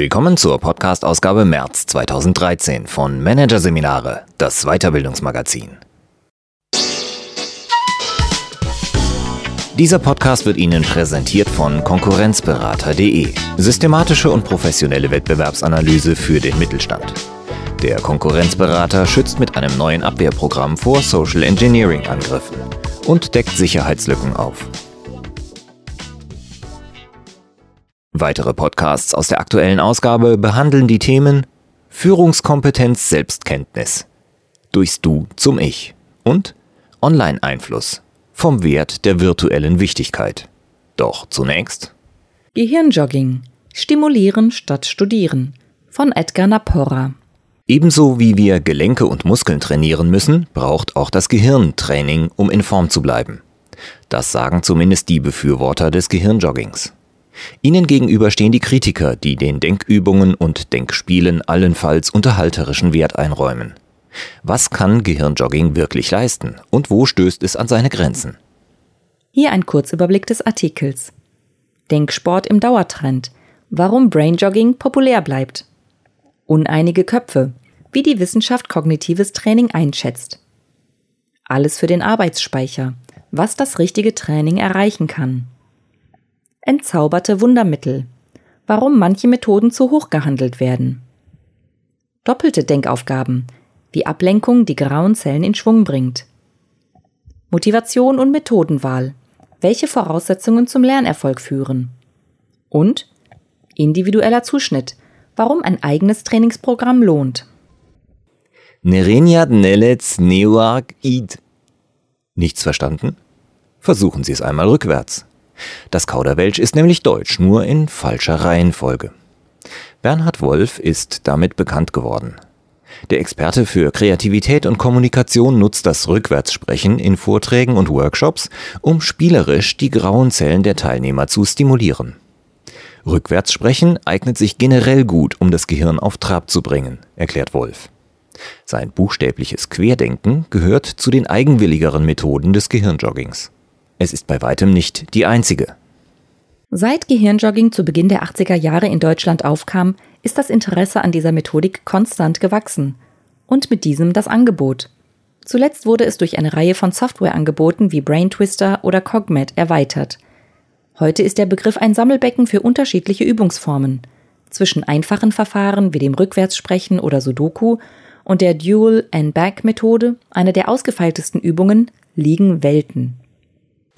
Willkommen zur Podcast-Ausgabe März 2013 von Managerseminare, das Weiterbildungsmagazin. Dieser Podcast wird Ihnen präsentiert von Konkurrenzberater.de. Systematische und professionelle Wettbewerbsanalyse für den Mittelstand. Der Konkurrenzberater schützt mit einem neuen Abwehrprogramm vor Social Engineering-Angriffen und deckt Sicherheitslücken auf. Weitere Podcasts aus der aktuellen Ausgabe behandeln die Themen Führungskompetenz Selbstkenntnis, durchs Du zum Ich und Online-Einfluss vom Wert der virtuellen Wichtigkeit. Doch zunächst Gehirnjogging. Stimulieren statt studieren von Edgar Naporra. Ebenso wie wir Gelenke und Muskeln trainieren müssen, braucht auch das Gehirn Training, um in Form zu bleiben. Das sagen zumindest die Befürworter des Gehirnjoggings. Ihnen gegenüber stehen die Kritiker, die den Denkübungen und Denkspielen allenfalls unterhalterischen Wert einräumen. Was kann Gehirnjogging wirklich leisten und wo stößt es an seine Grenzen? Hier ein Kurzüberblick des Artikels. Denksport im Dauertrend. Warum Brainjogging populär bleibt. Uneinige Köpfe. Wie die Wissenschaft kognitives Training einschätzt. Alles für den Arbeitsspeicher. Was das richtige Training erreichen kann. Entzauberte Wundermittel. Warum manche Methoden zu hoch gehandelt werden. Doppelte Denkaufgaben. Wie Ablenkung die grauen Zellen in Schwung bringt. Motivation und Methodenwahl. Welche Voraussetzungen zum Lernerfolg führen. Und individueller Zuschnitt. Warum ein eigenes Trainingsprogramm lohnt. Nereniat Nelets Neuark Id. Nichts verstanden? Versuchen Sie es einmal rückwärts. Das Kauderwelsch ist nämlich Deutsch, nur in falscher Reihenfolge. Bernhard Wolf ist damit bekannt geworden. Der Experte für Kreativität und Kommunikation nutzt das Rückwärtssprechen in Vorträgen und Workshops, um spielerisch die grauen Zellen der Teilnehmer zu stimulieren. Rückwärtssprechen eignet sich generell gut, um das Gehirn auf Trab zu bringen, erklärt Wolf. Sein buchstäbliches Querdenken gehört zu den eigenwilligeren Methoden des Gehirnjoggings. Es ist bei weitem nicht die einzige. Seit Gehirnjogging zu Beginn der 80er Jahre in Deutschland aufkam, ist das Interesse an dieser Methodik konstant gewachsen. Und mit diesem das Angebot. Zuletzt wurde es durch eine Reihe von Softwareangeboten wie Brain Twister oder Cogmed erweitert. Heute ist der Begriff ein Sammelbecken für unterschiedliche Übungsformen. Zwischen einfachen Verfahren wie dem Rückwärtssprechen oder Sudoku und der Dual and Back Methode, einer der ausgefeiltesten Übungen, liegen Welten.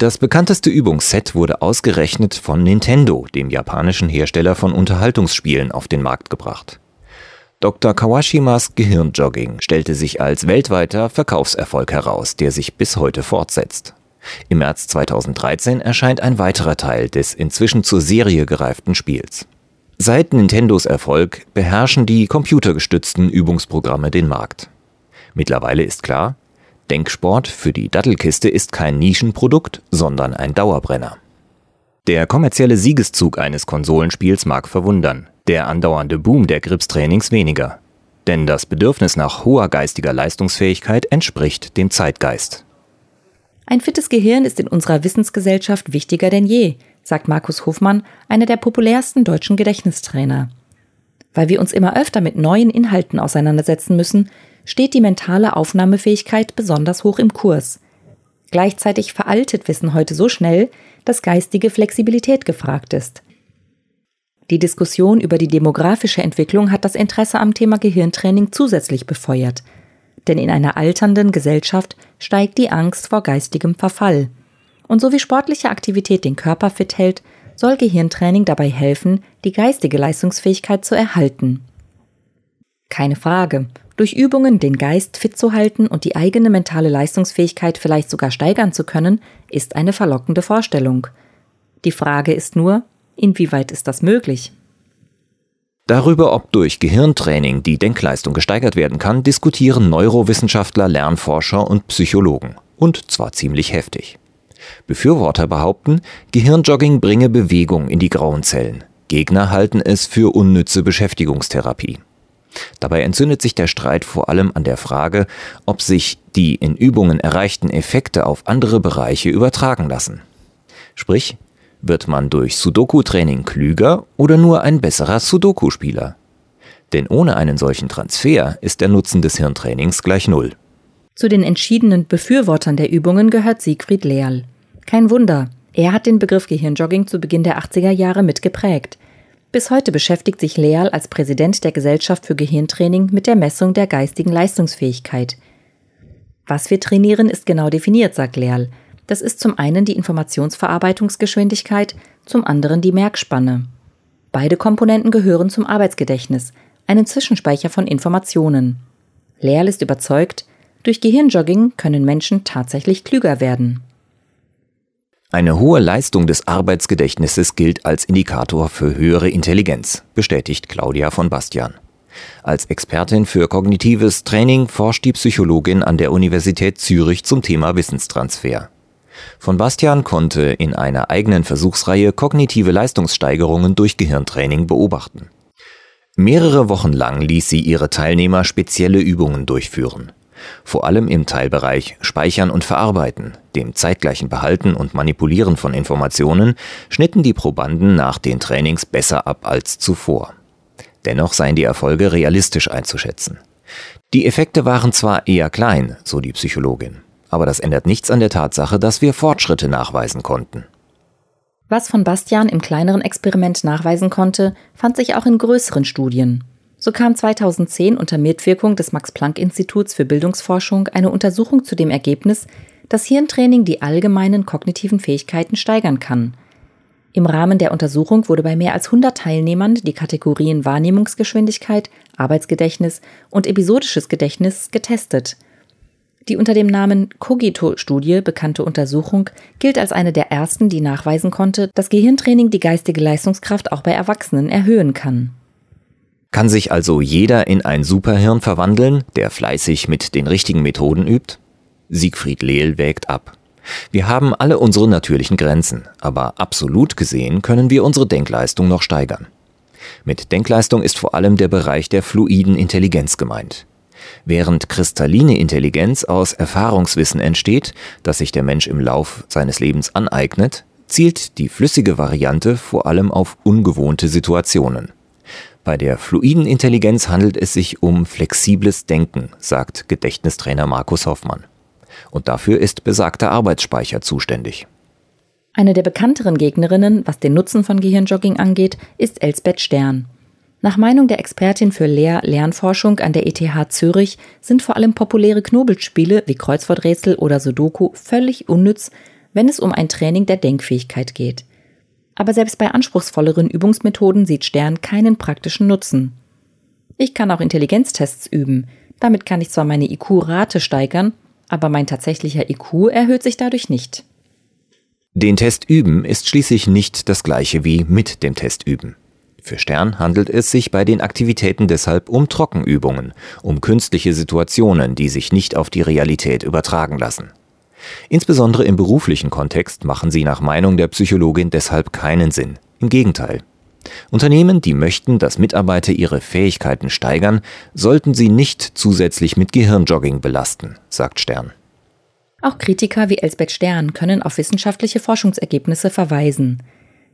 Das bekannteste Übungsset wurde ausgerechnet von Nintendo, dem japanischen Hersteller von Unterhaltungsspielen, auf den Markt gebracht. Dr. Kawashimas Gehirnjogging stellte sich als weltweiter Verkaufserfolg heraus, der sich bis heute fortsetzt. Im März 2013 erscheint ein weiterer Teil des inzwischen zur Serie gereiften Spiels. Seit Nintendos Erfolg beherrschen die computergestützten Übungsprogramme den Markt. Mittlerweile ist klar, Denksport für die Dattelkiste ist kein Nischenprodukt, sondern ein Dauerbrenner. Der kommerzielle Siegeszug eines Konsolenspiels mag verwundern, der andauernde Boom der Gripstrainings weniger. Denn das Bedürfnis nach hoher geistiger Leistungsfähigkeit entspricht dem Zeitgeist. Ein fittes Gehirn ist in unserer Wissensgesellschaft wichtiger denn je, sagt Markus Hofmann, einer der populärsten deutschen Gedächtnistrainer. Weil wir uns immer öfter mit neuen Inhalten auseinandersetzen müssen, steht die mentale Aufnahmefähigkeit besonders hoch im Kurs. Gleichzeitig veraltet Wissen heute so schnell, dass geistige Flexibilität gefragt ist. Die Diskussion über die demografische Entwicklung hat das Interesse am Thema Gehirntraining zusätzlich befeuert. Denn in einer alternden Gesellschaft steigt die Angst vor geistigem Verfall. Und so wie sportliche Aktivität den Körper fit hält, soll Gehirntraining dabei helfen, die geistige Leistungsfähigkeit zu erhalten. Keine Frage, durch Übungen den Geist fit zu halten und die eigene mentale Leistungsfähigkeit vielleicht sogar steigern zu können, ist eine verlockende Vorstellung. Die Frage ist nur, inwieweit ist das möglich? Darüber, ob durch Gehirntraining die Denkleistung gesteigert werden kann, diskutieren Neurowissenschaftler, Lernforscher und Psychologen. Und zwar ziemlich heftig. Befürworter behaupten, Gehirnjogging bringe Bewegung in die grauen Zellen. Gegner halten es für unnütze Beschäftigungstherapie. Dabei entzündet sich der Streit vor allem an der Frage, ob sich die in Übungen erreichten Effekte auf andere Bereiche übertragen lassen. Sprich, Wird man durch Sudoku-Training klüger oder nur ein besserer Sudoku-Spieler? Denn ohne einen solchen Transfer ist der Nutzen des Hirntrainings gleich Null. Zu den entschiedenen Befürwortern der Übungen gehört Siegfried Lehrl. Kein Wunder, er hat den Begriff Gehirnjogging zu Beginn der 80er Jahre mitgeprägt. Bis heute beschäftigt sich Lehrl als Präsident der Gesellschaft für Gehirntraining mit der Messung der geistigen Leistungsfähigkeit. Was wir trainieren, ist genau definiert, sagt Lehrl. Das ist zum einen die Informationsverarbeitungsgeschwindigkeit, zum anderen die Merkspanne. Beide Komponenten gehören zum Arbeitsgedächtnis, einen Zwischenspeicher von Informationen. Lehrl ist überzeugt, durch Gehirnjogging können Menschen tatsächlich klüger werden. Eine hohe Leistung des Arbeitsgedächtnisses gilt als Indikator für höhere Intelligenz, bestätigt Claudia von Bastian. Als Expertin für kognitives Training forscht die Psychologin an der Universität Zürich zum Thema Wissenstransfer. Von Bastian konnte in einer eigenen Versuchsreihe kognitive Leistungssteigerungen durch Gehirntraining beobachten. Mehrere Wochen lang ließ sie ihre Teilnehmer spezielle Übungen durchführen. Vor allem im Teilbereich Speichern und Verarbeiten, dem zeitgleichen Behalten und Manipulieren von Informationen, schnitten die Probanden nach den Trainings besser ab als zuvor. Dennoch seien die Erfolge realistisch einzuschätzen. Die Effekte waren zwar eher klein, so die Psychologin, aber das ändert nichts an der Tatsache, dass wir Fortschritte nachweisen konnten. Was von Bastian im kleineren Experiment nachweisen konnte, fand sich auch in größeren Studien. So kam 2010 unter Mitwirkung des Max-Planck-Instituts für Bildungsforschung eine Untersuchung zu dem Ergebnis, dass Hirntraining die allgemeinen kognitiven Fähigkeiten steigern kann – im Rahmen der Untersuchung wurde bei mehr als 100 Teilnehmern die Kategorien Wahrnehmungsgeschwindigkeit, Arbeitsgedächtnis und episodisches Gedächtnis getestet. Die unter dem Namen Cogito-Studie bekannte Untersuchung gilt als eine der ersten, die nachweisen konnte, dass Gehirntraining die geistige Leistungskraft auch bei Erwachsenen erhöhen kann. Kann sich also jeder in ein Superhirn verwandeln, der fleißig mit den richtigen Methoden übt? Siegfried Lehl wägt ab. Wir haben alle unsere natürlichen Grenzen, aber absolut gesehen können wir unsere Denkleistung noch steigern. Mit Denkleistung ist vor allem der Bereich der fluiden Intelligenz gemeint. Während kristalline Intelligenz aus Erfahrungswissen entsteht, das sich der Mensch im Lauf seines Lebens aneignet, zielt die flüssige Variante vor allem auf ungewohnte Situationen. Bei der fluiden Intelligenz handelt es sich um flexibles Denken, sagt Gedächtnistrainer Markus Hoffmann und dafür ist besagter Arbeitsspeicher zuständig. Eine der bekannteren Gegnerinnen, was den Nutzen von Gehirnjogging angeht, ist Elsbeth Stern. Nach Meinung der Expertin für Lehr-Lernforschung an der ETH Zürich sind vor allem populäre Knobelspiele wie Kreuzworträtsel oder Sudoku völlig unnütz, wenn es um ein Training der Denkfähigkeit geht. Aber selbst bei anspruchsvolleren Übungsmethoden sieht Stern keinen praktischen Nutzen. Ich kann auch Intelligenztests üben. Damit kann ich zwar meine IQ-Rate steigern, aber mein tatsächlicher IQ erhöht sich dadurch nicht. Den Test üben ist schließlich nicht das gleiche wie mit dem Test üben. Für Stern handelt es sich bei den Aktivitäten deshalb um Trockenübungen, um künstliche Situationen, die sich nicht auf die Realität übertragen lassen. Insbesondere im beruflichen Kontext machen sie nach Meinung der Psychologin deshalb keinen Sinn. Im Gegenteil. Unternehmen, die möchten, dass Mitarbeiter ihre Fähigkeiten steigern, sollten sie nicht zusätzlich mit Gehirnjogging belasten, sagt Stern. Auch Kritiker wie Elsbeth Stern können auf wissenschaftliche Forschungsergebnisse verweisen.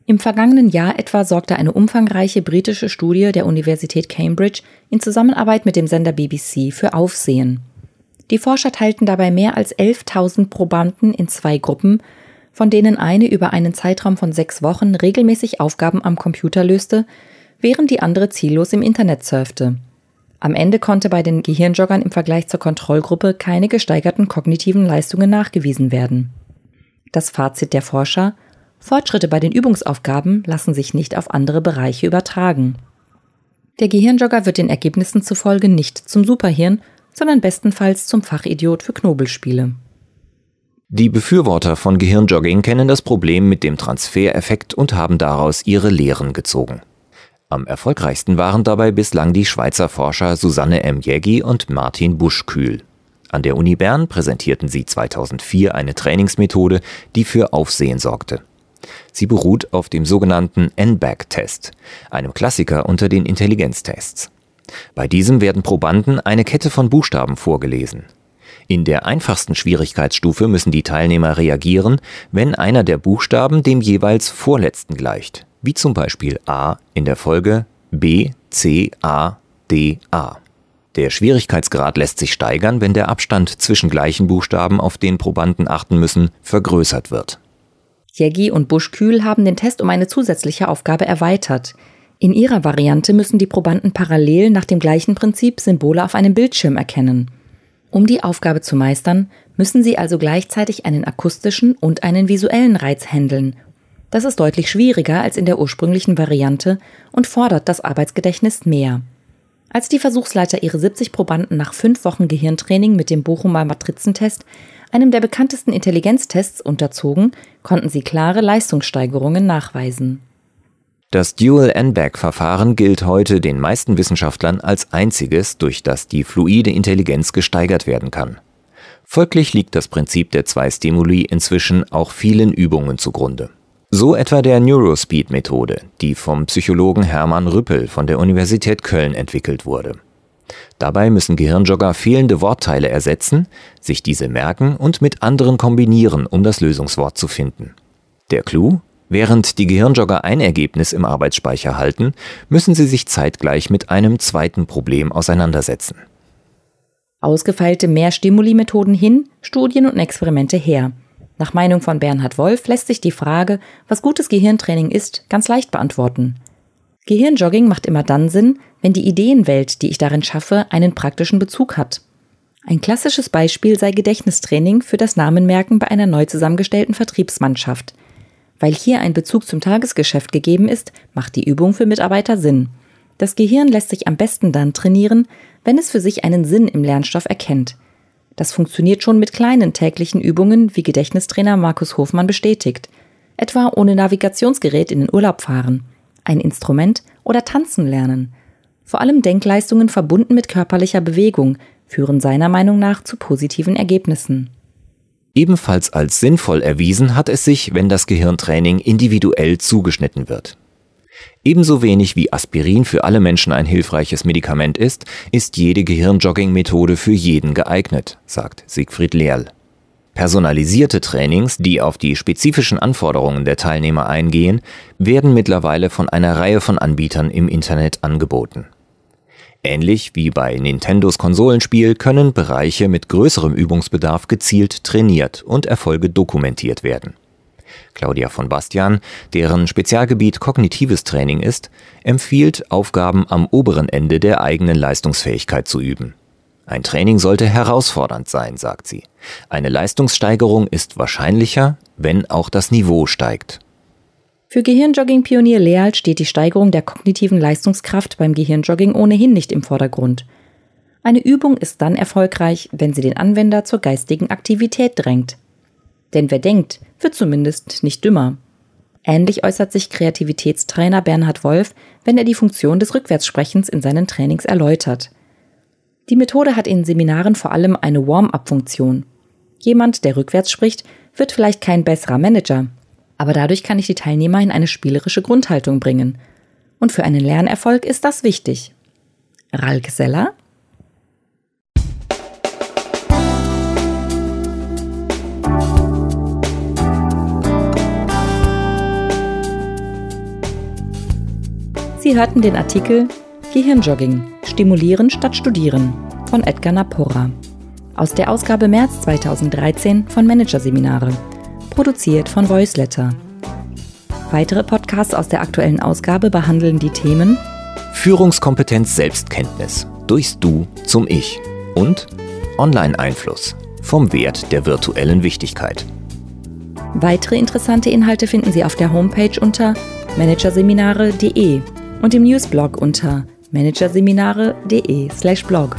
Im vergangenen Jahr etwa sorgte eine umfangreiche britische Studie der Universität Cambridge in Zusammenarbeit mit dem Sender BBC für Aufsehen. Die Forscher teilten dabei mehr als 11.000 Probanden in zwei Gruppen von denen eine über einen Zeitraum von sechs Wochen regelmäßig Aufgaben am Computer löste, während die andere ziellos im Internet surfte. Am Ende konnte bei den Gehirnjoggern im Vergleich zur Kontrollgruppe keine gesteigerten kognitiven Leistungen nachgewiesen werden. Das Fazit der Forscher Fortschritte bei den Übungsaufgaben lassen sich nicht auf andere Bereiche übertragen. Der Gehirnjogger wird den Ergebnissen zufolge nicht zum Superhirn, sondern bestenfalls zum Fachidiot für Knobelspiele. Die Befürworter von Gehirnjogging kennen das Problem mit dem Transfereffekt und haben daraus ihre Lehren gezogen. Am erfolgreichsten waren dabei bislang die Schweizer Forscher Susanne M. Jägi und Martin Buschkühl. An der Uni Bern präsentierten sie 2004 eine Trainingsmethode, die für Aufsehen sorgte. Sie beruht auf dem sogenannten NBAC-Test, einem Klassiker unter den Intelligenztests. Bei diesem werden Probanden eine Kette von Buchstaben vorgelesen. In der einfachsten Schwierigkeitsstufe müssen die Teilnehmer reagieren, wenn einer der Buchstaben dem jeweils vorletzten gleicht, wie zum Beispiel A in der Folge B, C, A, D, A. Der Schwierigkeitsgrad lässt sich steigern, wenn der Abstand zwischen gleichen Buchstaben, auf den Probanden achten müssen, vergrößert wird. Jägi und Buschkühl haben den Test um eine zusätzliche Aufgabe erweitert. In ihrer Variante müssen die Probanden parallel nach dem gleichen Prinzip Symbole auf einem Bildschirm erkennen. Um die Aufgabe zu meistern, müssen sie also gleichzeitig einen akustischen und einen visuellen Reiz handeln. Das ist deutlich schwieriger als in der ursprünglichen Variante und fordert das Arbeitsgedächtnis mehr. Als die Versuchsleiter ihre 70 Probanden nach fünf Wochen Gehirntraining mit dem Bochumer Matrizentest, einem der bekanntesten Intelligenztests, unterzogen, konnten sie klare Leistungssteigerungen nachweisen. Das Dual-N-Back-Verfahren gilt heute den meisten Wissenschaftlern als einziges, durch das die fluide Intelligenz gesteigert werden kann. Folglich liegt das Prinzip der zwei Stimuli inzwischen auch vielen Übungen zugrunde. So etwa der Neurospeed-Methode, die vom Psychologen Hermann Rüppel von der Universität Köln entwickelt wurde. Dabei müssen Gehirnjogger fehlende Wortteile ersetzen, sich diese merken und mit anderen kombinieren, um das Lösungswort zu finden. Der Clou? Während die Gehirnjogger ein Ergebnis im Arbeitsspeicher halten, müssen sie sich zeitgleich mit einem zweiten Problem auseinandersetzen. Ausgefeilte Mehrstimuli-Methoden hin, Studien und Experimente her. Nach Meinung von Bernhard Wolf lässt sich die Frage, was gutes Gehirntraining ist, ganz leicht beantworten. Gehirnjogging macht immer dann Sinn, wenn die Ideenwelt, die ich darin schaffe, einen praktischen Bezug hat. Ein klassisches Beispiel sei Gedächtnistraining für das Namenmerken bei einer neu zusammengestellten Vertriebsmannschaft. Weil hier ein Bezug zum Tagesgeschäft gegeben ist, macht die Übung für Mitarbeiter Sinn. Das Gehirn lässt sich am besten dann trainieren, wenn es für sich einen Sinn im Lernstoff erkennt. Das funktioniert schon mit kleinen täglichen Übungen, wie Gedächtnistrainer Markus Hofmann bestätigt. Etwa ohne Navigationsgerät in den Urlaub fahren, ein Instrument oder tanzen lernen. Vor allem Denkleistungen verbunden mit körperlicher Bewegung führen seiner Meinung nach zu positiven Ergebnissen. Ebenfalls als sinnvoll erwiesen hat es sich, wenn das Gehirntraining individuell zugeschnitten wird. Ebenso wenig wie Aspirin für alle Menschen ein hilfreiches Medikament ist, ist jede Gehirnjogging-Methode für jeden geeignet, sagt Siegfried Lehrl. Personalisierte Trainings, die auf die spezifischen Anforderungen der Teilnehmer eingehen, werden mittlerweile von einer Reihe von Anbietern im Internet angeboten. Ähnlich wie bei Nintendos Konsolenspiel können Bereiche mit größerem Übungsbedarf gezielt trainiert und Erfolge dokumentiert werden. Claudia von Bastian, deren Spezialgebiet kognitives Training ist, empfiehlt, Aufgaben am oberen Ende der eigenen Leistungsfähigkeit zu üben. Ein Training sollte herausfordernd sein, sagt sie. Eine Leistungssteigerung ist wahrscheinlicher, wenn auch das Niveau steigt. Für Gehirnjogging-Pionier Leal steht die Steigerung der kognitiven Leistungskraft beim Gehirnjogging ohnehin nicht im Vordergrund. Eine Übung ist dann erfolgreich, wenn sie den Anwender zur geistigen Aktivität drängt. Denn wer denkt, wird zumindest nicht dümmer. Ähnlich äußert sich Kreativitätstrainer Bernhard Wolf, wenn er die Funktion des Rückwärtssprechens in seinen Trainings erläutert. Die Methode hat in Seminaren vor allem eine Warm-up-Funktion. Jemand, der rückwärts spricht, wird vielleicht kein besserer Manager, aber dadurch kann ich die Teilnehmer in eine spielerische Grundhaltung bringen. Und für einen Lernerfolg ist das wichtig. Ralk Seller Sie hörten den Artikel Gehirnjogging Stimulieren statt Studieren von Edgar Napora aus der Ausgabe März 2013 von Managerseminare, produziert von Voiceletter. Weitere Podcasts aus der aktuellen Ausgabe behandeln die Themen Führungskompetenz Selbstkenntnis durchs Du zum Ich und Online-Einfluss vom Wert der virtuellen Wichtigkeit. Weitere interessante Inhalte finden Sie auf der Homepage unter managerseminare.de und im Newsblog unter managerseminare.de/blog.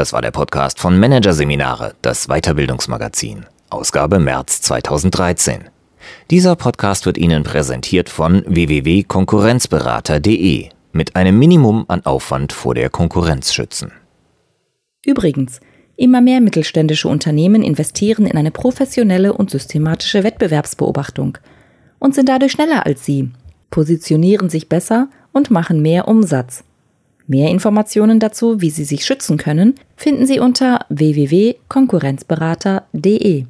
Das war der Podcast von Managerseminare, das Weiterbildungsmagazin, Ausgabe März 2013. Dieser Podcast wird Ihnen präsentiert von www.konkurrenzberater.de mit einem Minimum an Aufwand vor der Konkurrenz schützen. Übrigens, Immer mehr mittelständische Unternehmen investieren in eine professionelle und systematische Wettbewerbsbeobachtung und sind dadurch schneller als Sie, positionieren sich besser und machen mehr Umsatz. Mehr Informationen dazu, wie Sie sich schützen können, finden Sie unter www.konkurrenzberater.de.